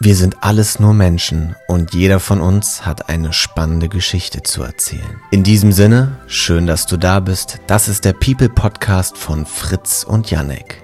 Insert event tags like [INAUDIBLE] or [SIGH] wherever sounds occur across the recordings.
Wir sind alles nur Menschen und jeder von uns hat eine spannende Geschichte zu erzählen. In diesem Sinne, schön, dass du da bist. Das ist der People Podcast von Fritz und Janek.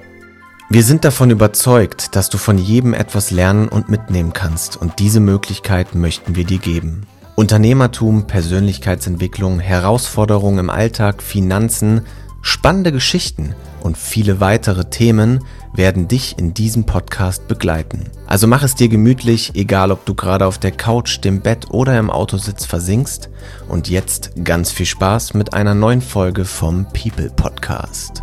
Wir sind davon überzeugt, dass du von jedem etwas lernen und mitnehmen kannst und diese Möglichkeit möchten wir dir geben. Unternehmertum, Persönlichkeitsentwicklung, Herausforderungen im Alltag, Finanzen, spannende Geschichten und viele weitere Themen – werden dich in diesem Podcast begleiten. Also mach es dir gemütlich, egal ob du gerade auf der Couch, dem Bett oder im Autositz versinkst. Und jetzt ganz viel Spaß mit einer neuen Folge vom People Podcast.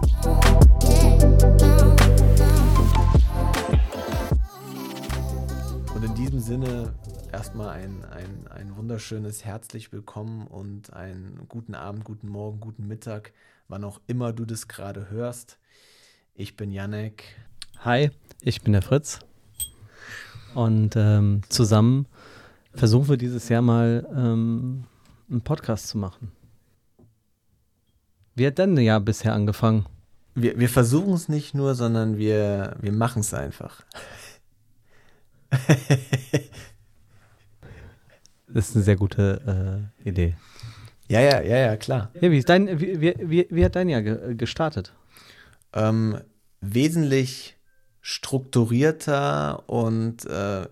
Und in diesem Sinne erstmal ein, ein, ein wunderschönes herzlich willkommen und einen guten Abend, guten Morgen, guten Mittag, wann auch immer du das gerade hörst. Ich bin Janek. Hi, ich bin der Fritz. Und ähm, zusammen versuchen wir dieses Jahr mal ähm, einen Podcast zu machen. Wie hat denn ja bisher angefangen? Wir, wir versuchen es nicht nur, sondern wir, wir machen es einfach. das ist eine sehr gute äh, Idee. Ja, ja, ja, ja, klar. Ja, wie, ist dein, wie, wie, wie hat dein Jahr ge gestartet? ähm, wesentlich strukturierter und äh,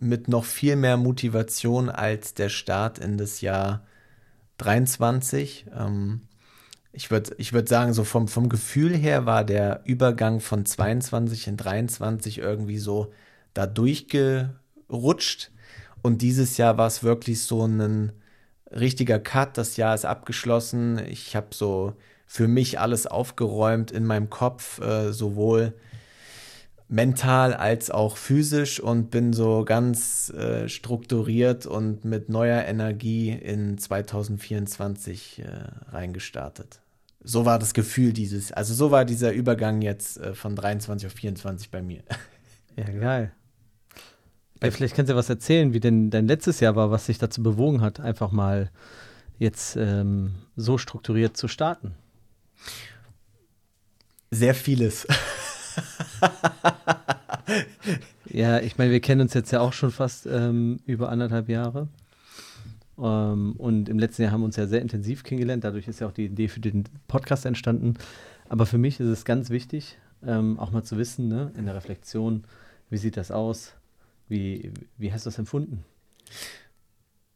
mit noch viel mehr Motivation als der Start in das Jahr 23. Ähm, ich würde ich würd sagen, so vom, vom Gefühl her war der Übergang von 22 in 23 irgendwie so da durchgerutscht. Und dieses Jahr war es wirklich so ein richtiger Cut. Das Jahr ist abgeschlossen. Ich habe so für mich alles aufgeräumt in meinem Kopf, äh, sowohl mental als auch physisch und bin so ganz äh, strukturiert und mit neuer Energie in 2024 äh, reingestartet. So war das Gefühl dieses, also so war dieser Übergang jetzt äh, von 23 auf 24 bei mir. Ja, geil. Ja, vielleicht kannst du was erzählen, wie denn dein letztes Jahr war, was dich dazu bewogen hat, einfach mal jetzt ähm, so strukturiert zu starten. Sehr vieles. [LAUGHS] ja, ich meine, wir kennen uns jetzt ja auch schon fast ähm, über anderthalb Jahre. Ähm, und im letzten Jahr haben wir uns ja sehr intensiv kennengelernt. Dadurch ist ja auch die Idee für den Podcast entstanden. Aber für mich ist es ganz wichtig, ähm, auch mal zu wissen, ne, in der Reflexion, wie sieht das aus? Wie, wie hast du das empfunden?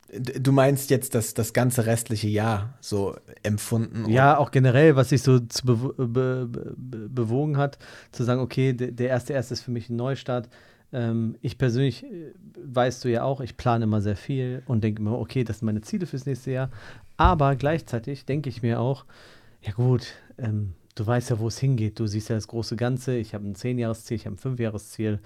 Du meinst jetzt das, das ganze restliche Jahr so empfunden? Ja, auch generell, was sich so zu be be be bewogen hat, zu sagen, okay, der erste erste ist für mich ein Neustart. Ähm, ich persönlich, äh, weißt du ja auch, ich plane immer sehr viel und denke immer, okay, das sind meine Ziele fürs nächste Jahr. Aber gleichzeitig denke ich mir auch, ja gut, ähm, du weißt ja, wo es hingeht. Du siehst ja das große Ganze. Ich habe ein 10-Jahres-Ziel, ich habe ein 5-Jahres-Ziel.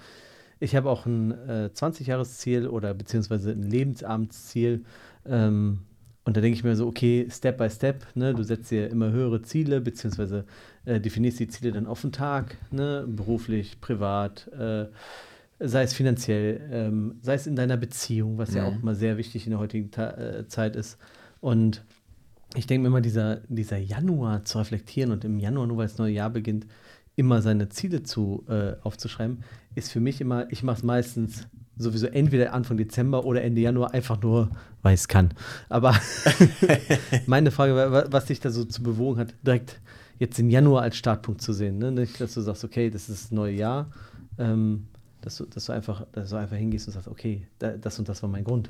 Ich habe auch ein äh, 20-Jahres-Ziel oder beziehungsweise ein Lebensabendziel. Ähm, und da denke ich mir so, okay, Step by Step, ne, du setzt dir immer höhere Ziele, beziehungsweise äh, definierst die Ziele dann auf den Tag, ne, beruflich, privat, äh, sei es finanziell, ähm, sei es in deiner Beziehung, was mhm. ja auch immer sehr wichtig in der heutigen Ta äh, Zeit ist. Und ich denke mir immer, dieser, dieser Januar zu reflektieren und im Januar, nur weil das neue Jahr beginnt, immer seine Ziele zu, äh, aufzuschreiben, ist für mich immer, ich mache es meistens sowieso entweder Anfang Dezember oder Ende Januar, einfach nur, weil es kann. Aber [LAUGHS] meine Frage, was dich da so zu bewogen hat, direkt jetzt den Januar als Startpunkt zu sehen. Ne? Nicht, dass du sagst, okay, das ist das neue Jahr, ähm, dass, du, dass, du einfach, dass du einfach hingehst und sagst, okay, das und das war mein Grund.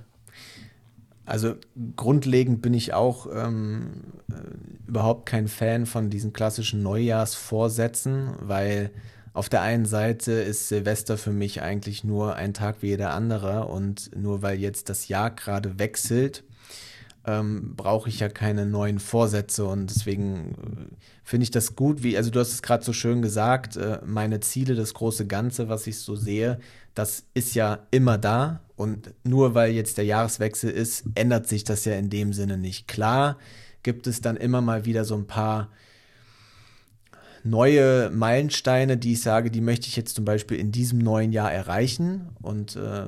Also grundlegend bin ich auch ähm, äh, überhaupt kein Fan von diesen klassischen Neujahrsvorsätzen, weil auf der einen Seite ist Silvester für mich eigentlich nur ein Tag wie jeder andere und nur weil jetzt das Jahr gerade wechselt, ähm, brauche ich ja keine neuen Vorsätze und deswegen äh, finde ich das gut, wie, also du hast es gerade so schön gesagt, äh, meine Ziele, das große Ganze, was ich so sehe, das ist ja immer da und nur weil jetzt der Jahreswechsel ist, ändert sich das ja in dem Sinne nicht. Klar gibt es dann immer mal wieder so ein paar neue Meilensteine, die ich sage, die möchte ich jetzt zum Beispiel in diesem neuen Jahr erreichen. Und äh,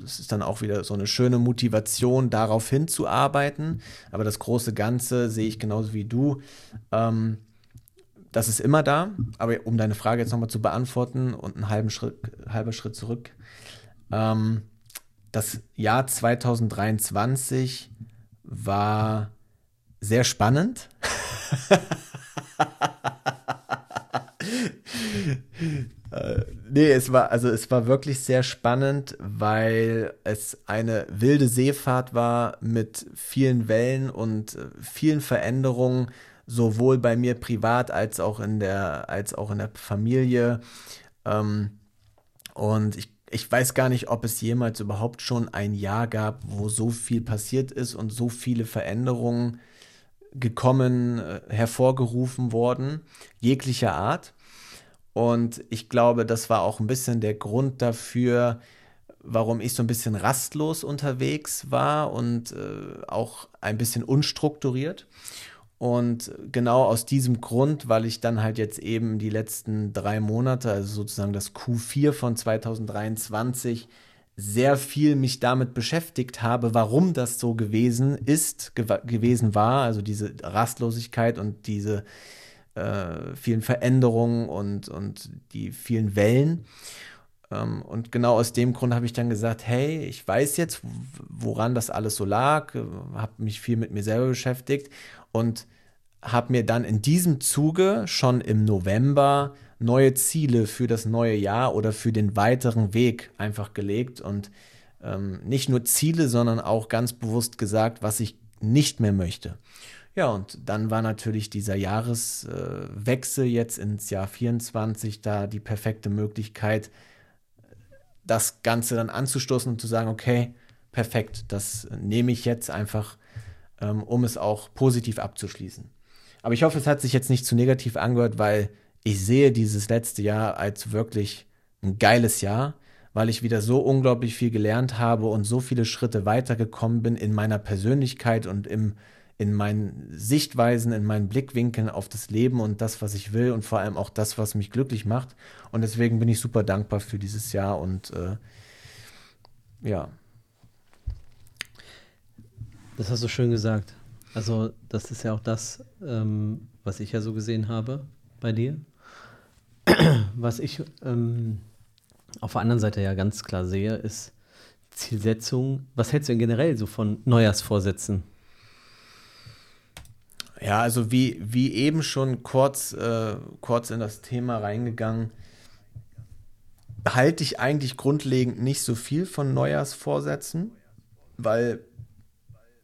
das ist dann auch wieder so eine schöne Motivation, darauf hinzuarbeiten. Aber das große Ganze sehe ich genauso wie du. Ähm, das ist immer da. Aber um deine Frage jetzt nochmal zu beantworten und einen halben Schritt, halber Schritt zurück. Ähm, das Jahr 2023 war sehr spannend. [LAUGHS] äh, nee, es war, also es war wirklich sehr spannend, weil es eine wilde Seefahrt war mit vielen Wellen und äh, vielen Veränderungen, sowohl bei mir privat als auch in der, als auch in der Familie. Ähm, und ich, ich weiß gar nicht, ob es jemals überhaupt schon ein Jahr gab, wo so viel passiert ist und so viele Veränderungen gekommen, äh, hervorgerufen worden, jeglicher Art. Und ich glaube, das war auch ein bisschen der Grund dafür, warum ich so ein bisschen rastlos unterwegs war und äh, auch ein bisschen unstrukturiert. Und genau aus diesem Grund, weil ich dann halt jetzt eben die letzten drei Monate, also sozusagen das Q4 von 2023, sehr viel mich damit beschäftigt habe, warum das so gewesen ist, gew gewesen war, also diese Rastlosigkeit und diese äh, vielen Veränderungen und, und die vielen Wellen. Ähm, und genau aus dem Grund habe ich dann gesagt, hey, ich weiß jetzt, woran das alles so lag, habe mich viel mit mir selber beschäftigt und habe mir dann in diesem Zuge schon im November neue Ziele für das neue Jahr oder für den weiteren Weg einfach gelegt und ähm, nicht nur Ziele, sondern auch ganz bewusst gesagt, was ich nicht mehr möchte. Ja, und dann war natürlich dieser Jahreswechsel äh, jetzt ins Jahr 24 da die perfekte Möglichkeit, das Ganze dann anzustoßen und zu sagen, okay, perfekt, das nehme ich jetzt einfach, ähm, um es auch positiv abzuschließen. Aber ich hoffe, es hat sich jetzt nicht zu negativ angehört, weil ich sehe dieses letzte Jahr als wirklich ein geiles Jahr, weil ich wieder so unglaublich viel gelernt habe und so viele Schritte weitergekommen bin in meiner Persönlichkeit und im, in meinen Sichtweisen, in meinen Blickwinkeln auf das Leben und das, was ich will und vor allem auch das, was mich glücklich macht. Und deswegen bin ich super dankbar für dieses Jahr und äh, ja. Das hast du schön gesagt. Also das ist ja auch das, ähm, was ich ja so gesehen habe bei dir. [CLEARS THROAT] Was ich ähm, auf der anderen Seite ja ganz klar sehe, ist Zielsetzung. Was hältst du denn generell so von Neujahrsvorsätzen? Ja, also wie, wie eben schon kurz, äh, kurz in das Thema reingegangen, halte ich eigentlich grundlegend nicht so viel von Neujahrsvorsätzen, weil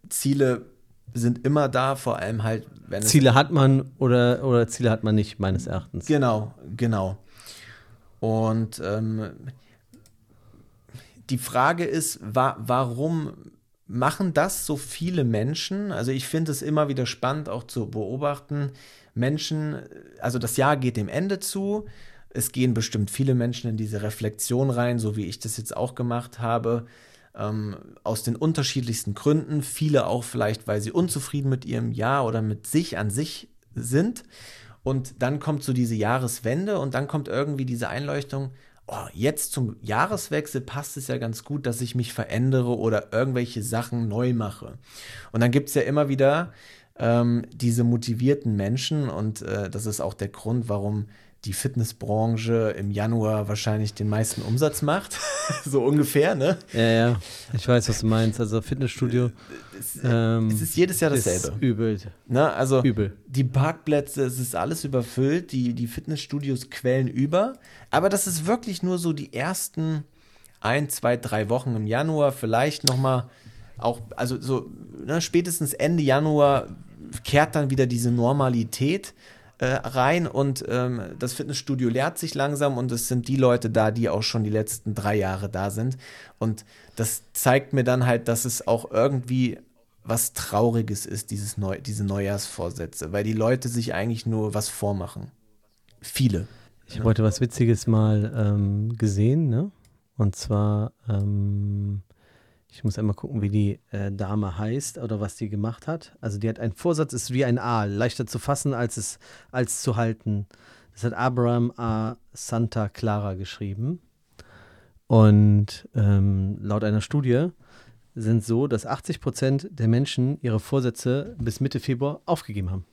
Ziele sind immer da, vor allem halt, wenn Ziele hat man oder, oder Ziele hat man nicht, meines Erachtens. Genau, genau. Und ähm, die Frage ist, wa warum machen das so viele Menschen? Also ich finde es immer wieder spannend auch zu beobachten. Menschen, also das Jahr geht dem Ende zu. Es gehen bestimmt viele Menschen in diese Reflexion rein, so wie ich das jetzt auch gemacht habe ähm, aus den unterschiedlichsten Gründen. Viele auch vielleicht, weil sie unzufrieden mit ihrem Jahr oder mit sich an sich sind. Und dann kommt so diese Jahreswende und dann kommt irgendwie diese Einleuchtung, oh, jetzt zum Jahreswechsel passt es ja ganz gut, dass ich mich verändere oder irgendwelche Sachen neu mache. Und dann gibt es ja immer wieder ähm, diese motivierten Menschen und äh, das ist auch der Grund, warum die Fitnessbranche im Januar wahrscheinlich den meisten Umsatz macht. [LAUGHS] so ungefähr, ne? Ja, ja. Ich weiß, was du meinst. Also Fitnessstudio. Es, ähm, es ist jedes Jahr dasselbe. Ist übel. Ne? Also übel. die Parkplätze, es ist alles überfüllt, die, die Fitnessstudios quellen über. Aber das ist wirklich nur so die ersten ein, zwei, drei Wochen im Januar, vielleicht nochmal auch, also so ne, spätestens Ende Januar kehrt dann wieder diese Normalität äh, rein und ähm, das Fitnessstudio leert sich langsam und es sind die Leute da, die auch schon die letzten drei Jahre da sind. Und das zeigt mir dann halt, dass es auch irgendwie was Trauriges ist, dieses Neu diese Neujahrsvorsätze, weil die Leute sich eigentlich nur was vormachen. Viele. Ich habe heute was Witziges mal ähm, gesehen, ne? Und zwar ähm, ich muss einmal gucken, wie die äh, Dame heißt oder was die gemacht hat. Also die hat einen Vorsatz, ist wie ein Aal, leichter zu fassen als es als zu halten. Das hat Abraham A. Santa Clara geschrieben. Und ähm, laut einer Studie sind so, dass 80 Prozent der Menschen ihre Vorsätze bis Mitte Februar aufgegeben haben.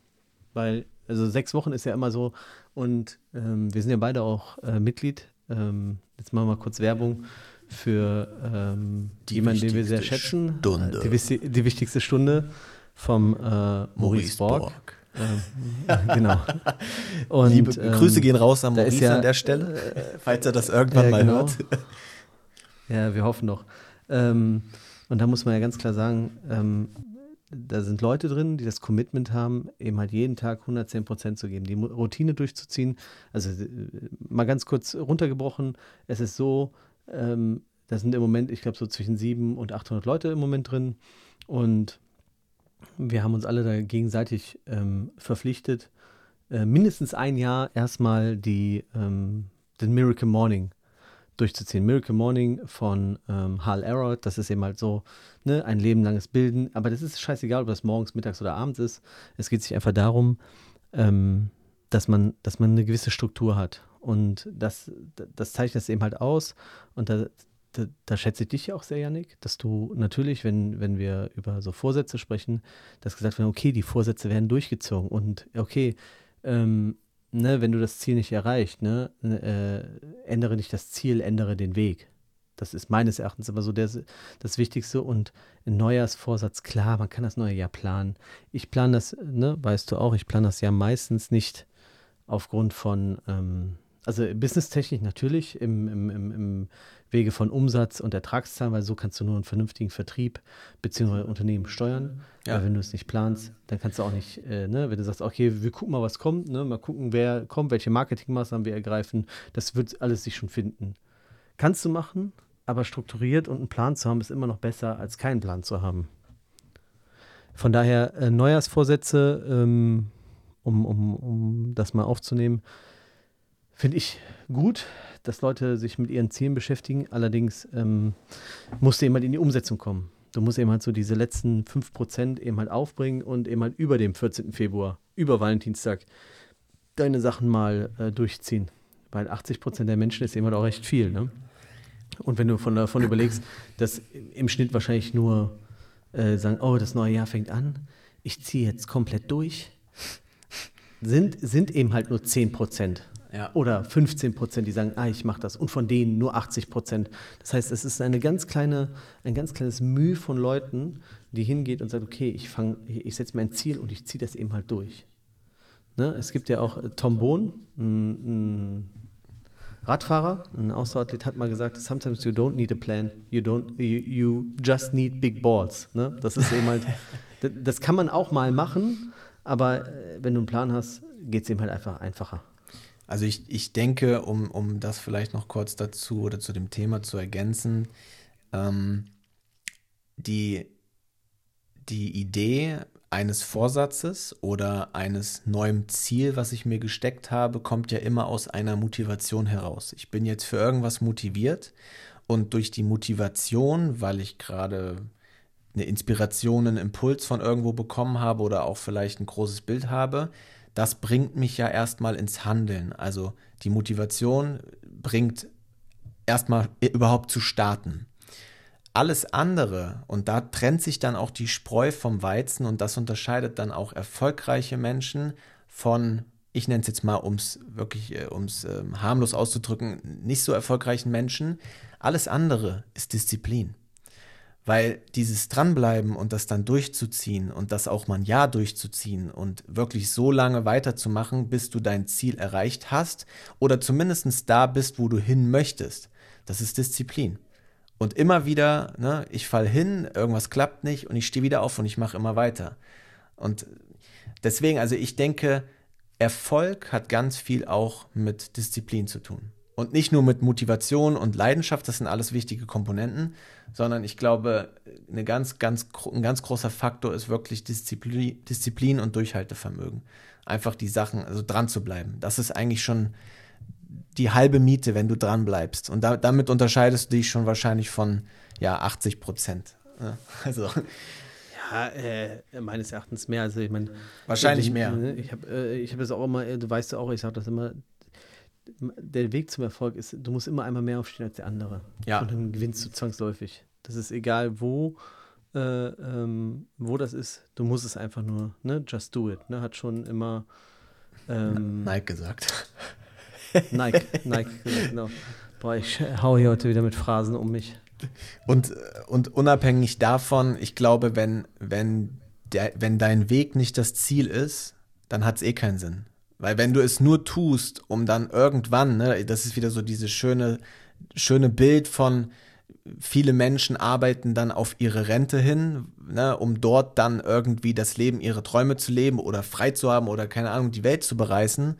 Weil, also sechs Wochen ist ja immer so. Und ähm, wir sind ja beide auch äh, Mitglied. Ähm, jetzt machen wir mal kurz Werbung für ähm, jemanden, den wir sehr schätzen. Stunde. Die, die, wichtigste Stunde vom äh, Maurice, Maurice Borg. Borg. Ähm, genau. [LAUGHS] Und, Liebe ähm, Grüße gehen raus an Maurice ja, an der Stelle, äh, [LAUGHS] falls er das irgendwann äh, mal genau. hört. [LAUGHS] Ja, wir hoffen doch. Ähm, und da muss man ja ganz klar sagen, ähm, da sind Leute drin, die das Commitment haben, eben halt jeden Tag 110 Prozent zu geben, die Routine durchzuziehen. Also äh, mal ganz kurz runtergebrochen, es ist so, ähm, da sind im Moment, ich glaube, so zwischen 700 und 800 Leute im Moment drin und wir haben uns alle da gegenseitig ähm, verpflichtet, äh, mindestens ein Jahr erstmal die, ähm, den Miracle Morning durchzuziehen. Miracle Morning von ähm, Hal Elrod, das ist eben halt so, ne, ein lebenlanges Bilden, aber das ist scheißegal, ob das morgens, mittags oder abends ist. Es geht sich einfach darum, ähm, dass, man, dass man eine gewisse Struktur hat. Und das, das zeichnet es eben halt aus. Und da, da, da, schätze ich dich ja auch sehr, Janik, dass du natürlich, wenn, wenn wir über so Vorsätze sprechen, dass gesagt wird, okay, die Vorsätze werden durchgezogen und okay, ähm, ne, wenn du das Ziel nicht erreicht, ne, äh, ändere nicht das Ziel, ändere den Weg. Das ist meines Erachtens immer so der, das Wichtigste. Und ein Neujahrsvorsatz, klar, man kann das neue Jahr planen. Ich plane das, ne, weißt du auch, ich plane das ja meistens nicht aufgrund von, ähm, also businesstechnisch natürlich im, im, im, im Wege von Umsatz und Ertragszahlen, weil so kannst du nur einen vernünftigen Vertrieb bzw. Unternehmen steuern. Ja. Weil wenn du es nicht planst, dann kannst du auch nicht, äh, ne, wenn du sagst, okay, wir gucken mal, was kommt, ne, mal gucken, wer kommt, welche Marketingmaßnahmen wir ergreifen, das wird alles sich schon finden. Kannst du machen, aber strukturiert und einen Plan zu haben, ist immer noch besser, als keinen Plan zu haben. Von daher äh, Neujahrsvorsätze, ähm, um, um, um das mal aufzunehmen, finde ich gut dass Leute sich mit ihren Zielen beschäftigen. Allerdings ähm, musst du eben halt in die Umsetzung kommen. Du musst eben halt so diese letzten 5% eben halt aufbringen und eben halt über dem 14. Februar, über Valentinstag, deine Sachen mal äh, durchziehen. Weil 80% der Menschen ist eben halt auch recht viel. Ne? Und wenn du von davon überlegst, dass im Schnitt wahrscheinlich nur äh, sagen, oh, das neue Jahr fängt an, ich ziehe jetzt komplett durch, sind, sind eben halt nur 10 Prozent. Ja. Oder 15 Prozent, die sagen, ah, ich mache das. Und von denen nur 80 Prozent. Das heißt, es ist eine ganz kleine, ein ganz kleines Mühe von Leuten, die hingeht und sagt, okay, ich, ich setze mir ein Ziel und ich ziehe das eben halt durch. Ne? Es gibt ja auch äh, Tom Bohn, ein, ein Radfahrer, ein Ausdauerathlet hat mal gesagt, sometimes you don't need a plan, you don't, you, you just need big balls. Ne? Das ist eben halt, [LAUGHS] das kann man auch mal machen, aber äh, wenn du einen Plan hast, geht es eben halt einfach einfacher. Also ich, ich denke, um, um das vielleicht noch kurz dazu oder zu dem Thema zu ergänzen, ähm, die, die Idee eines Vorsatzes oder eines neuen Ziel, was ich mir gesteckt habe, kommt ja immer aus einer Motivation heraus. Ich bin jetzt für irgendwas motiviert und durch die Motivation, weil ich gerade eine Inspiration, einen Impuls von irgendwo bekommen habe oder auch vielleicht ein großes Bild habe, das bringt mich ja erstmal ins Handeln. Also die Motivation bringt erstmal überhaupt zu starten. Alles andere, und da trennt sich dann auch die Spreu vom Weizen und das unterscheidet dann auch erfolgreiche Menschen von, ich nenne es jetzt mal, um es wirklich, um es äh, harmlos auszudrücken, nicht so erfolgreichen Menschen. Alles andere ist Disziplin. Weil dieses Dranbleiben und das dann durchzuziehen und das auch mal ein Jahr durchzuziehen und wirklich so lange weiterzumachen, bis du dein Ziel erreicht hast oder zumindest da bist, wo du hin möchtest, das ist Disziplin. Und immer wieder, ne, ich fall hin, irgendwas klappt nicht und ich stehe wieder auf und ich mache immer weiter. Und deswegen, also ich denke, Erfolg hat ganz viel auch mit Disziplin zu tun. Und nicht nur mit Motivation und Leidenschaft, das sind alles wichtige Komponenten, sondern ich glaube, eine ganz, ganz, ein ganz großer Faktor ist wirklich Disziplin, Disziplin und Durchhaltevermögen. Einfach die Sachen, also dran zu bleiben. Das ist eigentlich schon die halbe Miete, wenn du dran bleibst. Und da, damit unterscheidest du dich schon wahrscheinlich von ja, 80 Prozent. Also. Ja, äh, meines Erachtens mehr. Also ich meine, wahrscheinlich mehr. Ich habe äh, ich hab das auch immer, du weißt ja auch, ich sage das immer, der Weg zum Erfolg ist, du musst immer einmal mehr aufstehen als der andere. Ja. Und dann gewinnst du zwangsläufig. Das ist egal, wo, äh, ähm, wo das ist. Du musst es einfach nur, ne? Just do it. Ne? Hat schon immer ähm, [LAUGHS] Nike gesagt. [LAUGHS] Nike, Nike, genau. Boah, ich hau hier heute wieder mit Phrasen um mich. Und, und unabhängig davon, ich glaube, wenn, wenn, der, wenn dein Weg nicht das Ziel ist, dann hat es eh keinen Sinn. Weil wenn du es nur tust, um dann irgendwann, ne, das ist wieder so dieses schöne, schöne Bild von, viele Menschen arbeiten dann auf ihre Rente hin, ne, um dort dann irgendwie das Leben, ihre Träume zu leben oder frei zu haben oder keine Ahnung, die Welt zu bereisen.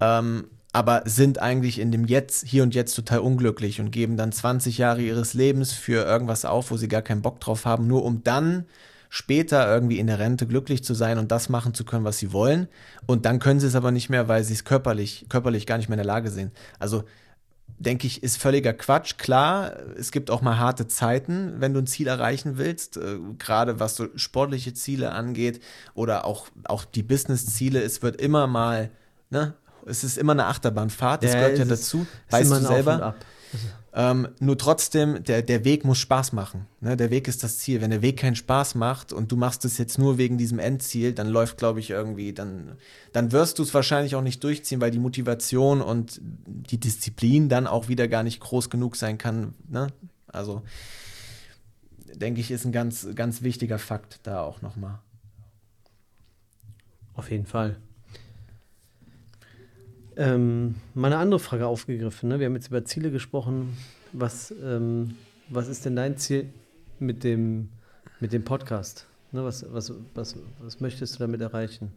Ähm, aber sind eigentlich in dem Jetzt, hier und jetzt total unglücklich und geben dann 20 Jahre ihres Lebens für irgendwas auf, wo sie gar keinen Bock drauf haben, nur um dann später irgendwie in der Rente glücklich zu sein und das machen zu können, was sie wollen. Und dann können sie es aber nicht mehr, weil sie es körperlich, körperlich gar nicht mehr in der Lage sind. Also denke ich, ist völliger Quatsch. Klar, es gibt auch mal harte Zeiten, wenn du ein Ziel erreichen willst, äh, gerade was so sportliche Ziele angeht oder auch, auch die Business-Ziele. Es wird immer mal, ne, es ist immer eine Achterbahnfahrt, das ja, gehört ja dazu, weißt du selber. Ähm, nur trotzdem, der, der Weg muss Spaß machen. Ne? Der Weg ist das Ziel. Wenn der Weg keinen Spaß macht und du machst es jetzt nur wegen diesem Endziel, dann läuft, glaube ich, irgendwie, dann, dann wirst du es wahrscheinlich auch nicht durchziehen, weil die Motivation und die Disziplin dann auch wieder gar nicht groß genug sein kann. Ne? Also, denke ich, ist ein ganz, ganz wichtiger Fakt da auch nochmal. Auf jeden Fall. Ähm, mal andere Frage aufgegriffen. Ne? Wir haben jetzt über Ziele gesprochen. Was, ähm, was ist denn dein Ziel mit dem, mit dem Podcast? Ne? Was, was, was, was möchtest du damit erreichen?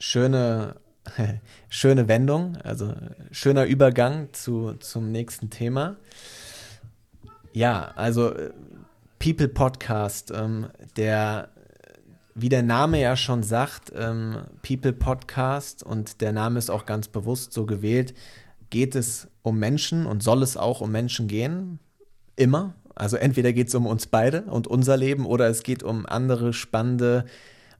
Schöne, [LAUGHS] schöne Wendung, also schöner Übergang zu, zum nächsten Thema. Ja, also äh, People Podcast, ähm, der wie der Name ja schon sagt, ähm, People Podcast und der Name ist auch ganz bewusst so gewählt, geht es um Menschen und soll es auch um Menschen gehen. Immer. Also entweder geht es um uns beide und unser Leben oder es geht um andere spannende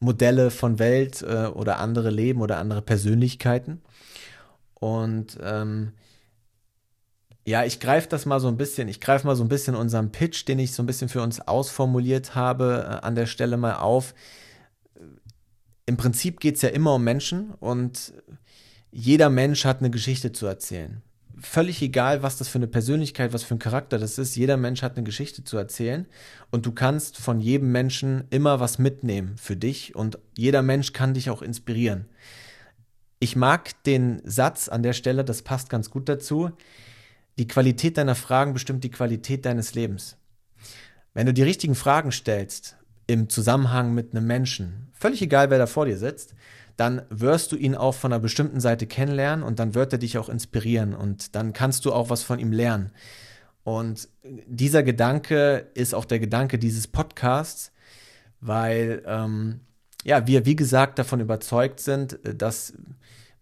Modelle von Welt äh, oder andere Leben oder andere Persönlichkeiten. Und ähm, ja, ich greife das mal so ein bisschen, ich greife mal so ein bisschen unseren Pitch, den ich so ein bisschen für uns ausformuliert habe, äh, an der Stelle mal auf im Prinzip geht es ja immer um Menschen und jeder Mensch hat eine Geschichte zu erzählen. Völlig egal, was das für eine Persönlichkeit, was für ein Charakter das ist, jeder Mensch hat eine Geschichte zu erzählen und du kannst von jedem Menschen immer was mitnehmen für dich und jeder Mensch kann dich auch inspirieren. Ich mag den Satz an der Stelle, das passt ganz gut dazu. Die Qualität deiner Fragen bestimmt die Qualität deines Lebens. Wenn du die richtigen Fragen stellst im Zusammenhang mit einem Menschen, völlig egal, wer da vor dir sitzt, dann wirst du ihn auch von einer bestimmten Seite kennenlernen und dann wird er dich auch inspirieren und dann kannst du auch was von ihm lernen. Und dieser Gedanke ist auch der Gedanke dieses Podcasts, weil ähm, ja, wir, wie gesagt, davon überzeugt sind, dass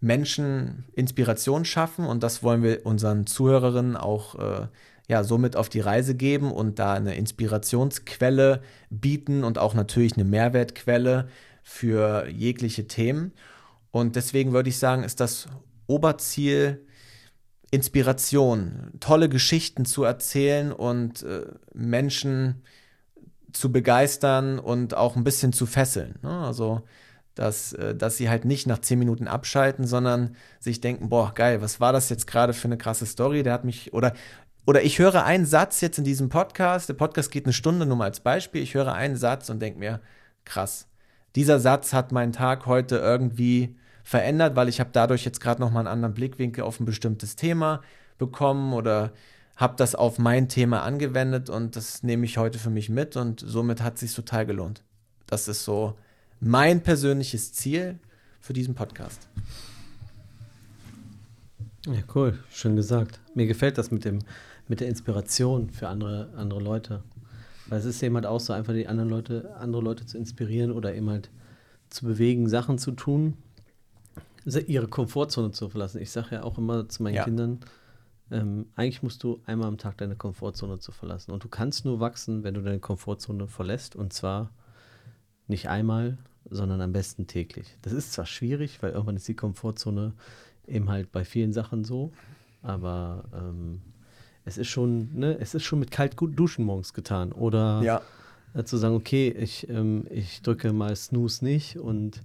Menschen Inspiration schaffen und das wollen wir unseren Zuhörerinnen auch äh, ja, somit auf die Reise geben und da eine Inspirationsquelle bieten und auch natürlich eine Mehrwertquelle für jegliche Themen. Und deswegen würde ich sagen, ist das Oberziel Inspiration, tolle Geschichten zu erzählen und äh, Menschen zu begeistern und auch ein bisschen zu fesseln. Ne? Also, dass, äh, dass sie halt nicht nach zehn Minuten abschalten, sondern sich denken, boah, geil, was war das jetzt gerade für eine krasse Story? Der hat mich, oder oder ich höre einen Satz jetzt in diesem Podcast, der Podcast geht eine Stunde, nur mal als Beispiel, ich höre einen Satz und denke mir, krass, dieser Satz hat meinen Tag heute irgendwie verändert, weil ich habe dadurch jetzt gerade nochmal einen anderen Blickwinkel auf ein bestimmtes Thema bekommen oder habe das auf mein Thema angewendet und das nehme ich heute für mich mit und somit hat es sich total gelohnt. Das ist so mein persönliches Ziel für diesen Podcast. Ja, cool, schön gesagt. Mir gefällt das mit dem mit der Inspiration für andere, andere Leute. Weil es ist eben halt auch so, einfach die anderen Leute, andere Leute zu inspirieren oder eben halt zu bewegen, Sachen zu tun, ihre Komfortzone zu verlassen. Ich sage ja auch immer zu meinen ja. Kindern, ähm, eigentlich musst du einmal am Tag deine Komfortzone zu verlassen. Und du kannst nur wachsen, wenn du deine Komfortzone verlässt. Und zwar nicht einmal, sondern am besten täglich. Das ist zwar schwierig, weil irgendwann ist die Komfortzone eben halt bei vielen Sachen so, aber ähm, es ist schon, ne, es ist schon mit kalt duschen morgens getan. Oder ja. äh, zu sagen, okay, ich, ähm, ich drücke mal Snooze nicht und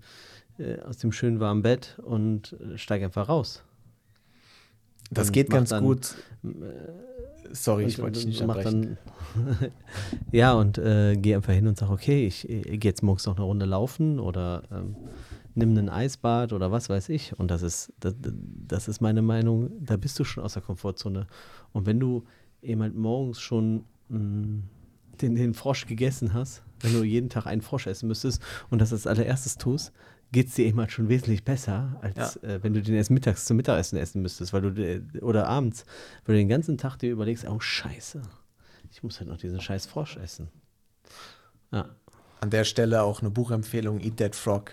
äh, aus dem schönen warmen Bett und äh, steige einfach raus. Das und geht ganz dann, gut. Äh, Sorry, ich und- wollte dich nicht mach abbrechen. Dann, [LAUGHS] ja, und äh, geh einfach hin und sag, okay, ich, ich gehe jetzt morgens noch eine Runde laufen oder ähm, nimm ein Eisbad oder was weiß ich. Und das ist, das, das ist meine Meinung, da bist du schon aus der Komfortzone. Und wenn du eben halt morgens schon mh, den, den Frosch gegessen hast, wenn du jeden Tag einen Frosch essen müsstest und das als allererstes tust, geht es dir eben halt schon wesentlich besser, als äh, wenn du den erst mittags zum Mittagessen essen müsstest, weil du oder abends, weil du den ganzen Tag dir überlegst, oh Scheiße, ich muss halt noch diesen scheiß Frosch essen. Ja. An der Stelle auch eine Buchempfehlung, Eat That Frog.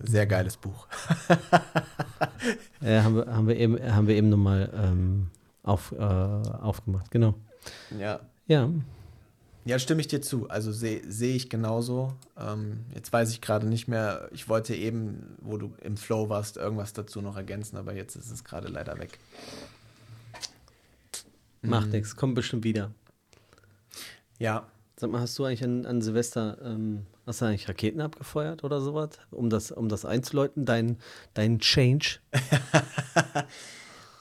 Sehr geiles Buch. Äh, haben, wir, haben, wir eben, haben wir eben nochmal ähm, auf, äh, aufgemacht, genau. Ja. Ja, Ja, stimme ich dir zu. Also sehe sehe ich genauso. Ähm, jetzt weiß ich gerade nicht mehr. Ich wollte eben, wo du im Flow warst, irgendwas dazu noch ergänzen, aber jetzt ist es gerade leider weg. macht nichts, kommt bestimmt wieder. Ja, Sag mal, hast du eigentlich an, an Silvester, ähm, hast du eigentlich Raketen abgefeuert oder sowas, um das, um das einzuläuten, dein, dein Change? [LAUGHS]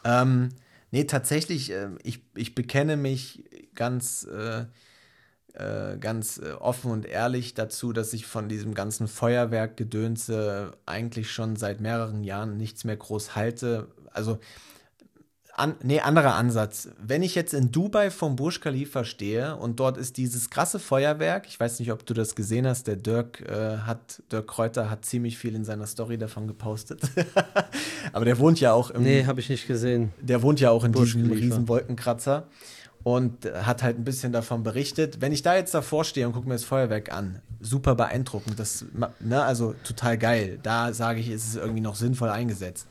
Ähm, nee, tatsächlich, ähm, ich, ich bekenne mich ganz, äh, äh, ganz äh, offen und ehrlich dazu, dass ich von diesem ganzen Feuerwerkgedönse eigentlich schon seit mehreren Jahren nichts mehr groß halte. Also, an, nee, anderer Ansatz. Wenn ich jetzt in Dubai vom Burj Khalifa stehe und dort ist dieses krasse Feuerwerk, ich weiß nicht, ob du das gesehen hast, der Dirk äh, hat, Dirk Kräuter hat ziemlich viel in seiner Story davon gepostet. [LAUGHS] Aber der wohnt ja auch im, Nee, habe ich nicht gesehen. der wohnt ja auch in Burj diesem Khalifa. riesen Wolkenkratzer und hat halt ein bisschen davon berichtet. Wenn ich da jetzt davor stehe und gucke mir das Feuerwerk an, super beeindruckend, das, ne, also total geil. Da sage ich, ist es irgendwie noch sinnvoll eingesetzt.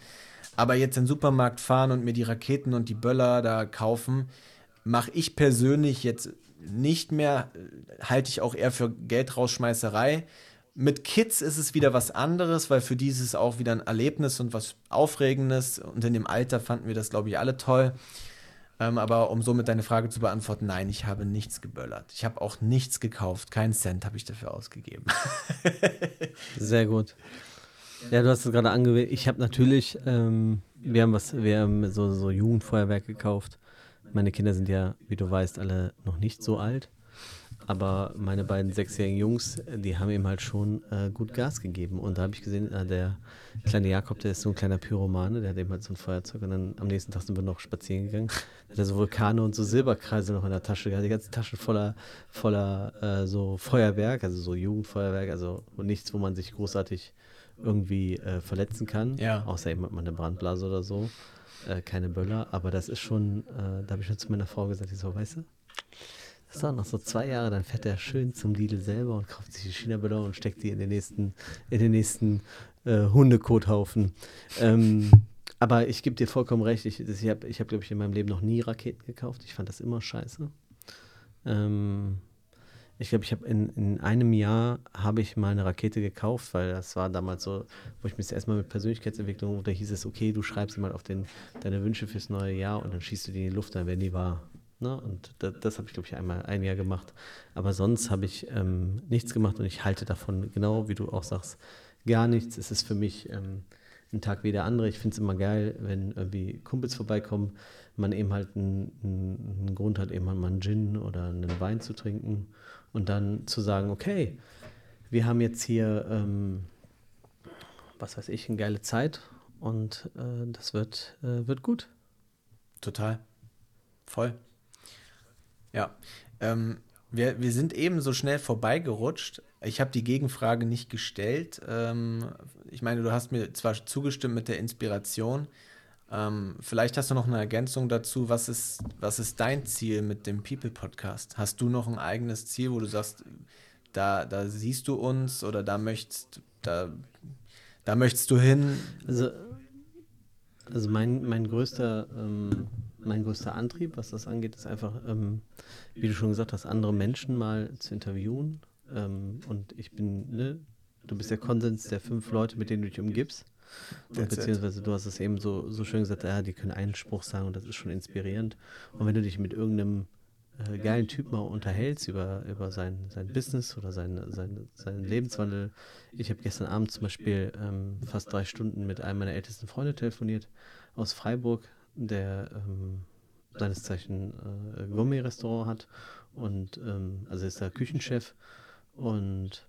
Aber jetzt in den Supermarkt fahren und mir die Raketen und die Böller da kaufen, mache ich persönlich jetzt nicht mehr, halte ich auch eher für Geldrausschmeißerei. Mit Kids ist es wieder was anderes, weil für die ist es auch wieder ein Erlebnis und was Aufregendes. Und in dem Alter fanden wir das, glaube ich, alle toll. Ähm, aber um somit deine Frage zu beantworten, nein, ich habe nichts geböllert. Ich habe auch nichts gekauft. Keinen Cent habe ich dafür ausgegeben. [LAUGHS] Sehr gut. Ja, du hast es gerade angewählt. Ich habe natürlich, ähm, wir haben was, wir haben so, so Jugendfeuerwerk gekauft. Meine Kinder sind ja, wie du weißt, alle noch nicht so alt. Aber meine beiden sechsjährigen Jungs, die haben ihm halt schon äh, gut Gas gegeben. Und da habe ich gesehen, äh, der kleine Jakob, der ist so ein kleiner Pyromane, der hat eben halt so ein Feuerzeug. Und dann am nächsten Tag sind wir noch spazieren gegangen. Da hat er so Vulkane und so Silberkreise noch in der Tasche gehabt. Die ganze Tasche voller, voller äh, so Feuerwerk, also so Jugendfeuerwerk, also nichts, wo man sich großartig irgendwie äh, verletzen kann. Ja. Außer eben hat man eine Brandblase oder so. Äh, keine Böller. Aber das ist schon, äh, da habe ich schon zu meiner Frau gesagt, ich so, weißt du, dauert noch so zwei Jahre, dann fährt er schön zum Lidl selber und kauft sich die China-Böller und steckt die in den nächsten, in den nächsten äh, Hundekothaufen. Ähm, aber ich gebe dir vollkommen recht, ich, ich habe, hab, glaube ich, in meinem Leben noch nie Raketen gekauft. Ich fand das immer scheiße. Ähm, ich glaube, ich habe in, in einem Jahr habe ich mal eine Rakete gekauft, weil das war damals so, wo ich mich erstmal mit Persönlichkeitsentwicklung, da hieß es, okay, du schreibst mal auf den, deine Wünsche fürs neue Jahr und dann schießt du die in die Luft, dann werden die wahr. Ne? Und das, das habe ich, glaube ich, einmal ein Jahr gemacht. Aber sonst habe ich ähm, nichts gemacht und ich halte davon, genau wie du auch sagst, gar nichts. Es ist für mich ähm, ein Tag wie der andere. Ich finde es immer geil, wenn irgendwie Kumpels vorbeikommen, man eben halt einen, einen Grund hat, eben halt mal einen Gin oder einen Wein zu trinken und dann zu sagen, okay, wir haben jetzt hier, ähm, was weiß ich, eine geile Zeit und äh, das wird, äh, wird gut. Total. Voll. Ja. Ähm, wir, wir sind eben so schnell vorbeigerutscht. Ich habe die Gegenfrage nicht gestellt. Ähm, ich meine, du hast mir zwar zugestimmt mit der Inspiration. Ähm, vielleicht hast du noch eine Ergänzung dazu. Was ist, was ist dein Ziel mit dem People Podcast? Hast du noch ein eigenes Ziel, wo du sagst, da, da siehst du uns oder da möchtest, da, da möchtest du hin? Also, also mein, mein größter, ähm, mein größter Antrieb, was das angeht, ist einfach, ähm, wie du schon gesagt hast, andere Menschen mal zu interviewen. Ähm, und ich bin, ne, du bist der Konsens der fünf Leute, mit denen du dich umgibst. Und beziehungsweise du hast es eben so, so schön gesagt, ja, die können einen Spruch sagen und das ist schon inspirierend. Und wenn du dich mit irgendeinem äh, geilen Typ mal unterhältst über, über sein, sein Business oder sein, sein, seinen Lebenswandel. Ich habe gestern Abend zum Beispiel ähm, fast drei Stunden mit einem meiner ältesten Freunde telefoniert aus Freiburg. Der ähm, seines Zeichen äh, Gourmet-Restaurant hat und ähm, also ist er Küchenchef und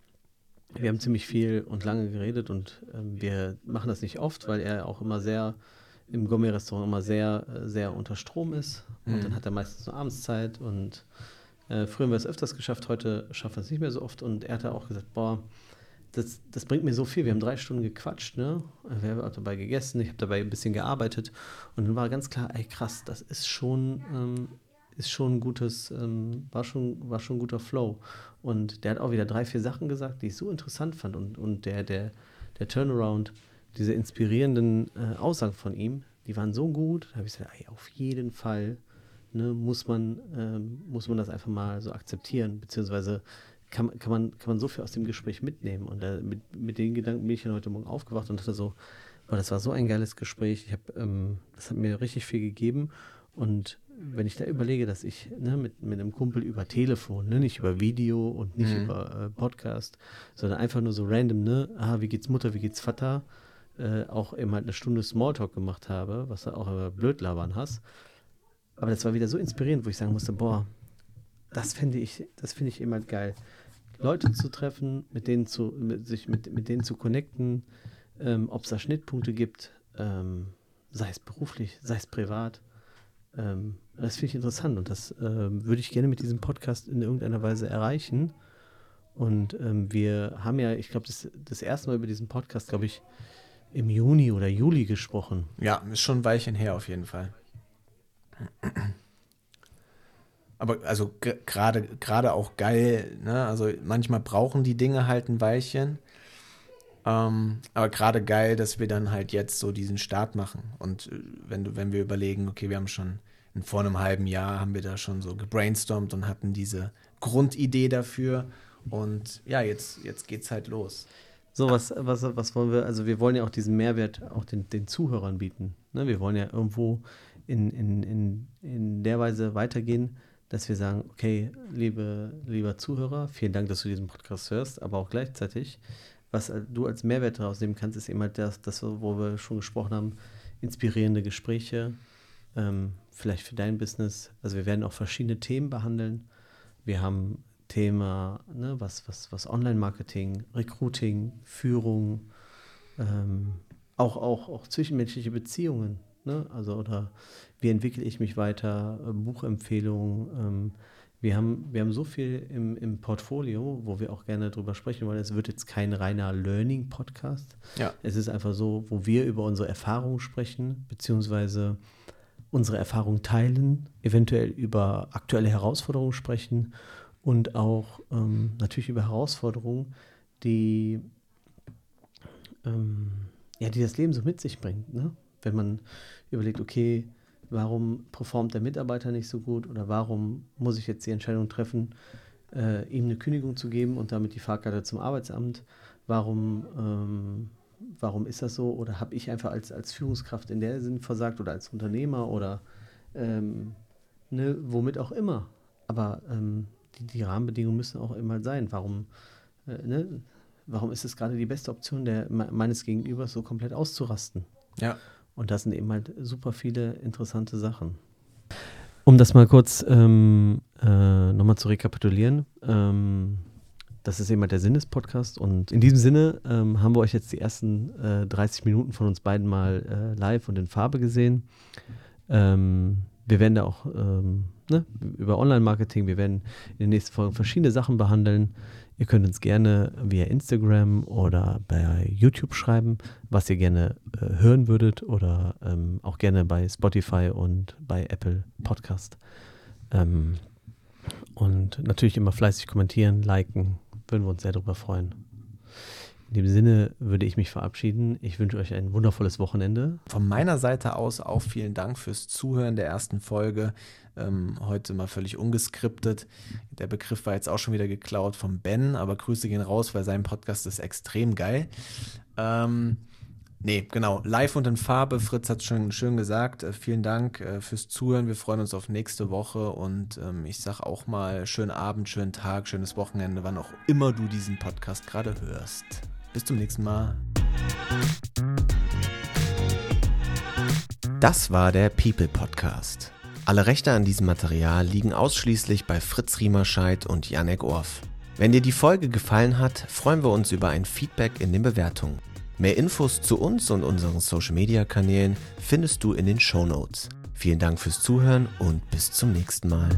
wir haben ziemlich viel und lange geredet und ähm, wir machen das nicht oft, weil er auch immer sehr im Gourmet-Restaurant immer sehr, äh, sehr unter Strom ist. Und mhm. dann hat er meistens nur Abendszeit und äh, früher haben wir es öfters geschafft, heute schaffen wir es nicht mehr so oft. Und er hat auch gesagt, boah, das, das bringt mir so viel. Wir haben drei Stunden gequatscht, ne? Wir haben dabei gegessen, ich habe dabei ein bisschen gearbeitet. Und dann war ganz klar, ey krass, das ist schon, ähm, ist schon ein gutes, ähm, war, schon, war schon ein guter Flow. Und der hat auch wieder drei, vier Sachen gesagt, die ich so interessant fand. Und, und der, der, der Turnaround, diese inspirierenden äh, Aussagen von ihm, die waren so gut, da habe ich gesagt, ey, auf jeden Fall ne, muss, man, ähm, muss man das einfach mal so akzeptieren, beziehungsweise kann, kann, man, kann man so viel aus dem Gespräch mitnehmen. Und äh, mit, mit den Gedanken bin ich dann heute Morgen aufgewacht und dachte so, boah, das war so ein geiles Gespräch. Ich hab, ähm, das hat mir richtig viel gegeben. Und wenn ich da überlege, dass ich ne, mit, mit einem Kumpel über Telefon, ne, nicht über Video und nicht mhm. über äh, Podcast, sondern einfach nur so random, ne, ah, wie geht's Mutter, wie geht's Vater, äh, auch eben halt eine Stunde Smalltalk gemacht habe, was du auch immer blöd labern hast. Aber das war wieder so inspirierend, wo ich sagen musste, boah, das finde ich, das finde ich immer halt geil. Leute zu treffen, mit denen zu, mit, sich mit, mit denen zu connecten, ähm, ob es da Schnittpunkte gibt, ähm, sei es beruflich, sei es privat. Ähm, das finde ich interessant und das ähm, würde ich gerne mit diesem Podcast in irgendeiner Weise erreichen. Und ähm, wir haben ja, ich glaube, das, das erste Mal über diesen Podcast, glaube ich, im Juni oder Juli gesprochen. Ja, ist schon ein Weilchen her auf jeden Fall. Aber also gerade gerade auch geil, ne? Also manchmal brauchen die Dinge halt ein Weilchen. Ähm, aber gerade geil, dass wir dann halt jetzt so diesen Start machen. Und äh, wenn du, wenn wir überlegen, okay, wir haben schon vor einem halben Jahr haben wir da schon so gebrainstormt und hatten diese Grundidee dafür. Und ja, jetzt, jetzt geht's halt los. So, was, was, was wollen wir, also wir wollen ja auch diesen Mehrwert auch den, den Zuhörern bieten. Ne? Wir wollen ja irgendwo in, in, in, in der Weise weitergehen, dass wir sagen, okay, liebe, lieber Zuhörer, vielen Dank, dass du diesen Podcast hörst, aber auch gleichzeitig, was du als Mehrwert daraus nehmen kannst, ist eben halt das, das wo wir schon gesprochen haben, inspirierende Gespräche, ähm, vielleicht für dein Business. Also wir werden auch verschiedene Themen behandeln. Wir haben Thema, ne, was, was, was Online-Marketing, Recruiting, Führung, ähm, auch, auch, auch zwischenmenschliche Beziehungen. Ne? Also, oder wie entwickle ich mich weiter, äh, Buchempfehlungen. Ähm, wir, haben, wir haben so viel im, im Portfolio, wo wir auch gerne drüber sprechen wollen. Es wird jetzt kein reiner Learning-Podcast. Ja. Es ist einfach so, wo wir über unsere Erfahrungen sprechen, beziehungsweise unsere Erfahrungen teilen, eventuell über aktuelle Herausforderungen sprechen und auch ähm, natürlich über Herausforderungen, die, ähm, ja, die das Leben so mit sich bringt. Ne? Wenn man überlegt, okay, warum performt der Mitarbeiter nicht so gut oder warum muss ich jetzt die Entscheidung treffen, äh, ihm eine Kündigung zu geben und damit die Fahrkarte zum Arbeitsamt? Warum, ähm, warum ist das so? Oder habe ich einfach als, als Führungskraft in der Sinn versagt oder als Unternehmer oder ähm, ne, womit auch immer? Aber ähm, die, die Rahmenbedingungen müssen auch immer sein. Warum, äh, ne? warum ist es gerade die beste Option der, meines Gegenübers, so komplett auszurasten? Ja. Und das sind eben halt super viele interessante Sachen. Um das mal kurz ähm, äh, nochmal zu rekapitulieren. Ähm, das ist eben halt der Sinn des Podcasts. Und in diesem Sinne ähm, haben wir euch jetzt die ersten äh, 30 Minuten von uns beiden mal äh, live und in Farbe gesehen. Ähm, wir werden da auch ähm, ne, über Online-Marketing, wir werden in den nächsten Folgen verschiedene Sachen behandeln. Ihr könnt uns gerne via Instagram oder bei YouTube schreiben, was ihr gerne äh, hören würdet oder ähm, auch gerne bei Spotify und bei Apple Podcast. Ähm, und natürlich immer fleißig kommentieren, liken, würden wir uns sehr darüber freuen. In dem Sinne würde ich mich verabschieden. Ich wünsche euch ein wundervolles Wochenende. Von meiner Seite aus auch vielen Dank fürs Zuhören der ersten Folge. Ähm, heute mal völlig ungeskriptet. Der Begriff war jetzt auch schon wieder geklaut von Ben, aber Grüße gehen raus, weil sein Podcast ist extrem geil. Ähm, nee, genau. Live und in Farbe. Fritz hat es schon schön gesagt. Äh, vielen Dank äh, fürs Zuhören. Wir freuen uns auf nächste Woche und ähm, ich sage auch mal schönen Abend, schönen Tag, schönes Wochenende, wann auch immer du diesen Podcast gerade hörst. Bis zum nächsten Mal. Das war der People Podcast. Alle Rechte an diesem Material liegen ausschließlich bei Fritz Riemerscheid und Janek Orff. Wenn dir die Folge gefallen hat, freuen wir uns über ein Feedback in den Bewertungen. Mehr Infos zu uns und unseren Social Media Kanälen findest du in den Show Notes. Vielen Dank fürs Zuhören und bis zum nächsten Mal.